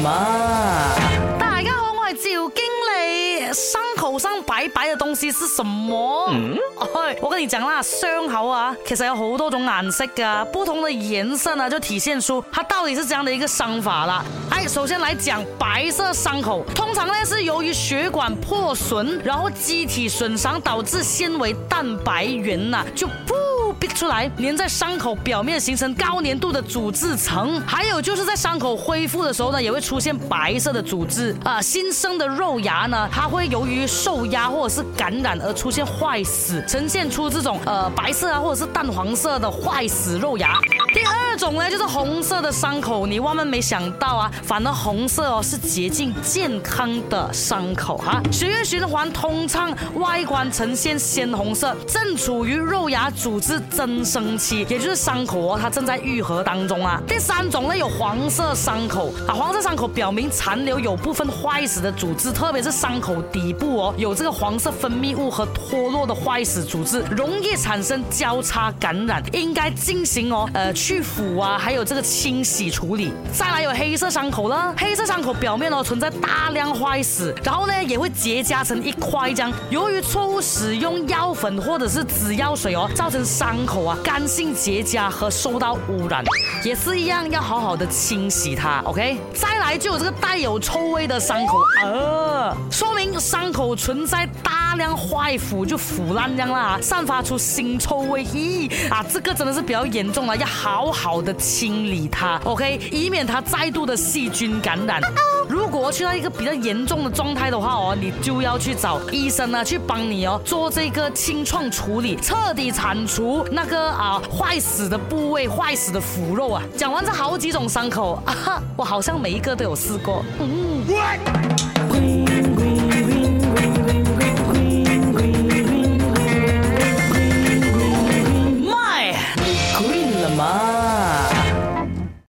嘛？大家好，我系赵经理。伤口上白白的东西是什么？嗯，我跟你讲啦，伤口啊，其实有好多种颜色噶，不同的颜色呢，就体现出它到底是这样的一个伤法啦。哎，首先来讲白色伤口，通常呢是由于血管破损，然后机体损伤导致纤维蛋白原呐、就。逼出来，粘在伤口表面，形成高粘度的组织层。还有就是在伤口恢复的时候呢，也会出现白色的组织啊。新生的肉芽呢，它会由于受压或者是感染而出现坏死，呈现出这种呃白色啊或者是淡黄色的坏死肉芽。第二种呢，就是红色的伤口，你万万没想到啊，反而红色哦是洁净健康的伤口哈，血液循环通畅，外观呈现鲜红色，正处于肉芽组织。增生期，也就是伤口哦，它正在愈合当中啊。第三种呢，有黄色伤口啊，黄色伤口表明残留有部分坏死的组织，特别是伤口底部哦，有这个黄色分泌物和脱落的坏死组织，容易产生交叉感染，应该进行哦，呃，去腐啊，还有这个清洗处理。再来有黑色伤口了，黑色伤口表面哦存在大量坏死，然后呢也会结痂成一块这样。由于错误使用药粉或者是紫药水哦，造成。伤口啊，干性结痂和受到污染，也是一样，要好好的清洗它。OK，再来就有这个带有臭味的伤口，呃，说明伤口存在大大量坏腐，就腐烂这样啦，散发出腥臭味，咦啊，这个真的是比较严重了，要好好的清理它。OK，以免它再度的细菌感染。如果去到一个比较严重的状态的话哦，你就要去找医生呢，去帮你哦做这个清创处理，彻底铲除那个啊坏死的部位、坏死的腐肉啊。讲完这好几种伤口啊，我好像每一个都有试过。嗯。